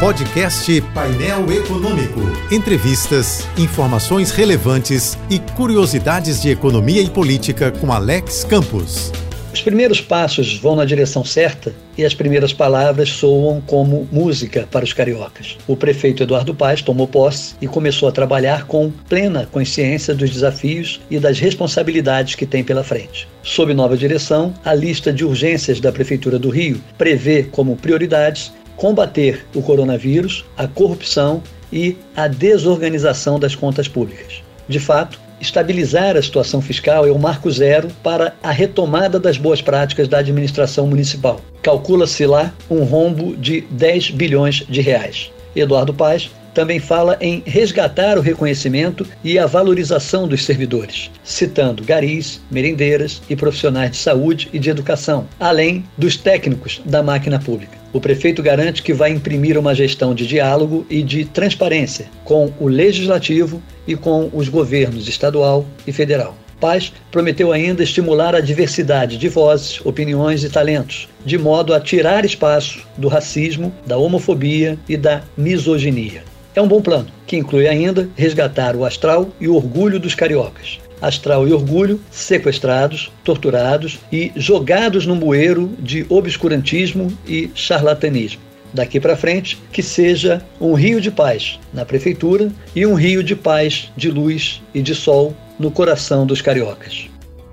Podcast Painel Econômico. Entrevistas, informações relevantes e curiosidades de economia e política com Alex Campos. Os primeiros passos vão na direção certa e as primeiras palavras soam como música para os cariocas. O prefeito Eduardo Paes tomou posse e começou a trabalhar com plena consciência dos desafios e das responsabilidades que tem pela frente. Sob nova direção, a lista de urgências da Prefeitura do Rio prevê como prioridades combater o coronavírus, a corrupção e a desorganização das contas públicas. De fato, estabilizar a situação fiscal é o marco zero para a retomada das boas práticas da administração municipal. Calcula-se lá um rombo de 10 bilhões de reais. Eduardo Paz também fala em resgatar o reconhecimento e a valorização dos servidores, citando garis, merendeiras e profissionais de saúde e de educação, além dos técnicos da máquina pública. O prefeito garante que vai imprimir uma gestão de diálogo e de transparência com o legislativo e com os governos estadual e federal. Paz prometeu ainda estimular a diversidade de vozes, opiniões e talentos, de modo a tirar espaço do racismo, da homofobia e da misoginia. É um bom plano, que inclui ainda resgatar o astral e o orgulho dos cariocas. Astral e orgulho sequestrados, torturados e jogados num bueiro de obscurantismo e charlatanismo. Daqui para frente, que seja um rio de paz na prefeitura e um rio de paz, de luz e de sol no coração dos cariocas.